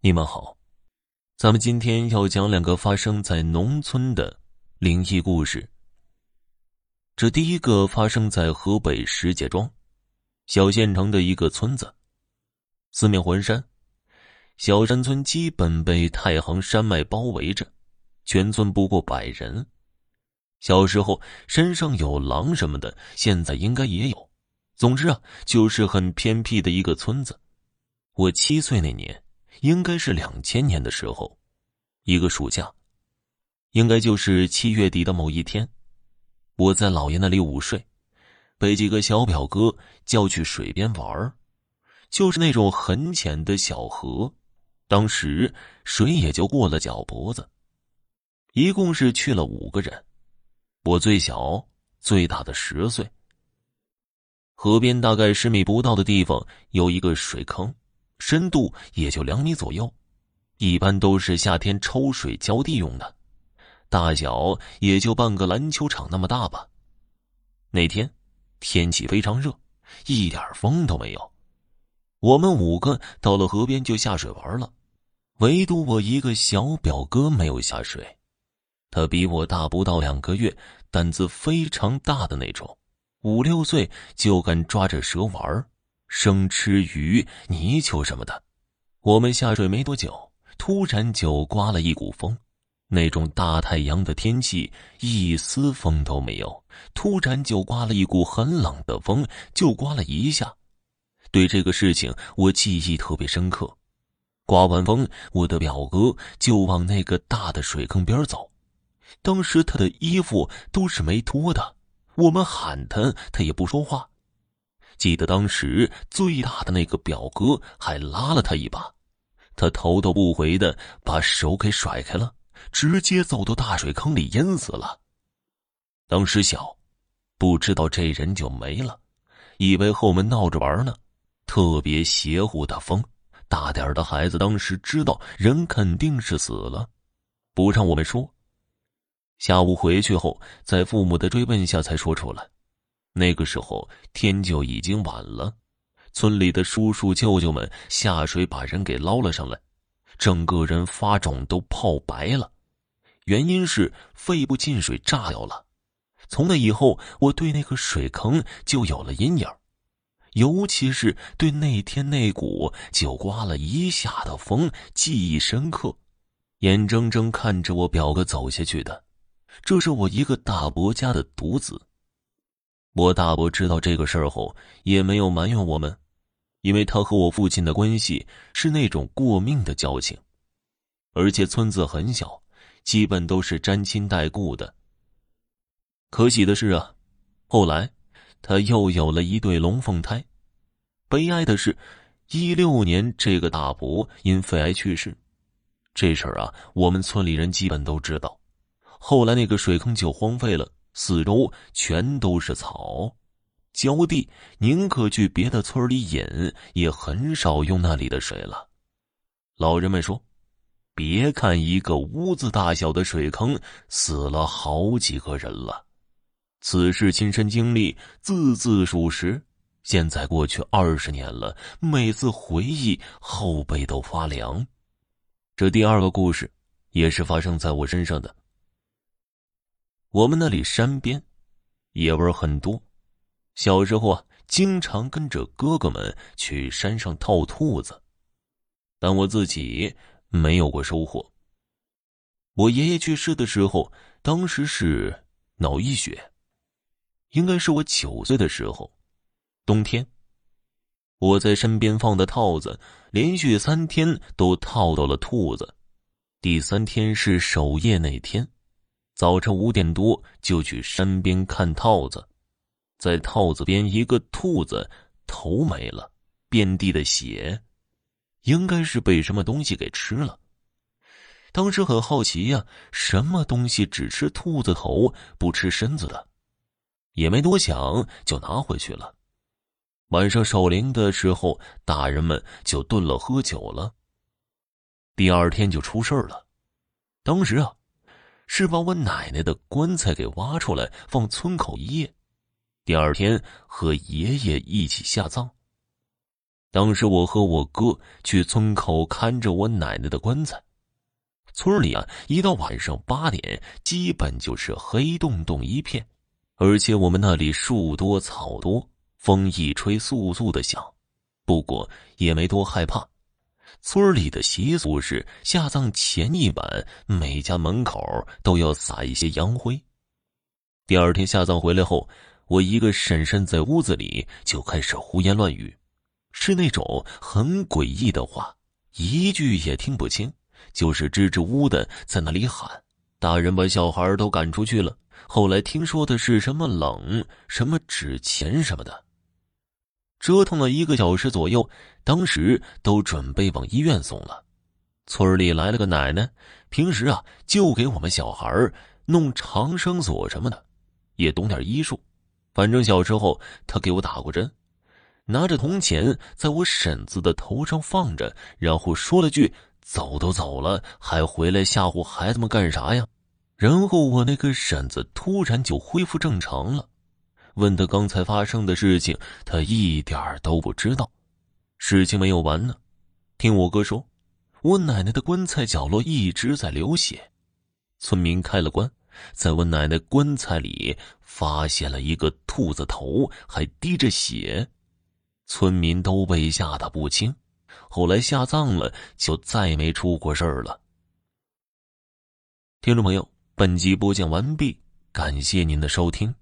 你们好，咱们今天要讲两个发生在农村的灵异故事。这第一个发生在河北石家庄小县城的一个村子，四面环山，小山村基本被太行山脉包围着，全村不过百人。小时候山上有狼什么的，现在应该也有。总之啊，就是很偏僻的一个村子。我七岁那年。应该是两千年的时候，一个暑假，应该就是七月底的某一天，我在姥爷那里午睡，被几个小表哥叫去水边玩就是那种很浅的小河，当时水也就过了脚脖子，一共是去了五个人，我最小，最大的十岁。河边大概十米不到的地方有一个水坑。深度也就两米左右，一般都是夏天抽水浇地用的，大小也就半个篮球场那么大吧。那天天气非常热，一点风都没有。我们五个到了河边就下水玩了，唯独我一个小表哥没有下水。他比我大不到两个月，胆子非常大的那种，五六岁就敢抓着蛇玩生吃鱼、泥鳅什么的，我们下水没多久，突然就刮了一股风。那种大太阳的天气，一丝风都没有，突然就刮了一股很冷的风，就刮了一下。对这个事情，我记忆特别深刻。刮完风，我的表哥就往那个大的水坑边走。当时他的衣服都是没脱的，我们喊他，他也不说话。记得当时最大的那个表哥还拉了他一把，他头都不回的把手给甩开了，直接走到大水坑里淹死了。当时小，不知道这人就没了，以为后门闹着玩呢，特别邪乎的风。大点的孩子当时知道人肯定是死了，不让我们说。下午回去后，在父母的追问下才说出来。那个时候天就已经晚了，村里的叔叔舅舅们下水把人给捞了上来，整个人发肿都泡白了，原因是肺部进水炸掉了。从那以后，我对那个水坑就有了阴影，尤其是对那天那股就刮了一下的风记忆深刻，眼睁睁看着我表哥走下去的，这是我一个大伯家的独子。我大伯知道这个事儿后，也没有埋怨我们，因为他和我父亲的关系是那种过命的交情，而且村子很小，基本都是沾亲带故的。可喜的是啊，后来他又有了一对龙凤胎。悲哀的是，一六年这个大伯因肺癌去世。这事儿啊，我们村里人基本都知道。后来那个水坑就荒废了。四周全都是草，浇地宁可去别的村里引，也很少用那里的水了。老人们说：“别看一个屋子大小的水坑，死了好几个人了。”此事亲身经历，字字属实。现在过去二十年了，每次回忆，后背都发凉。这第二个故事，也是发生在我身上的。我们那里山边，野味很多。小时候啊，经常跟着哥哥们去山上套兔子，但我自己没有过收获。我爷爷去世的时候，当时是脑溢血，应该是我九岁的时候，冬天。我在身边放的套子，连续三天都套到了兔子。第三天是守夜那天。早晨五点多就去山边看套子，在套子边一个兔子头没了，遍地的血，应该是被什么东西给吃了。当时很好奇呀，什么东西只吃兔子头不吃身子的，也没多想就拿回去了。晚上守灵的时候，大人们就炖了喝酒了。第二天就出事了，当时啊。是把我奶奶的棺材给挖出来放村口一夜，第二天和爷爷一起下葬。当时我和我哥去村口看着我奶奶的棺材。村里啊，一到晚上八点，基本就是黑洞洞一片，而且我们那里树多草多，风一吹簌簌的响。不过也没多害怕。村里的习俗是，下葬前一晚，每家门口都要撒一些洋灰。第二天下葬回来后，我一个婶婶在屋子里就开始胡言乱语，是那种很诡异的话，一句也听不清，就是支支吾吾的在那里喊。大人把小孩都赶出去了。后来听说的是什么冷，什么纸钱什么的。折腾了一个小时左右，当时都准备往医院送了。村里来了个奶奶，平时啊就给我们小孩弄长生锁什么的，也懂点医术。反正小时候他给我打过针，拿着铜钱在我婶子的头上放着，然后说了句：“走都走了，还回来吓唬孩子们干啥呀？”然后我那个婶子突然就恢复正常了。问他刚才发生的事情，他一点都不知道。事情没有完呢，听我哥说，我奶奶的棺材角落一直在流血。村民开了棺，在我奶奶棺材里发现了一个兔子头，还滴着血。村民都被吓得不轻。后来下葬了，就再没出过事儿了。听众朋友，本集播讲完毕，感谢您的收听。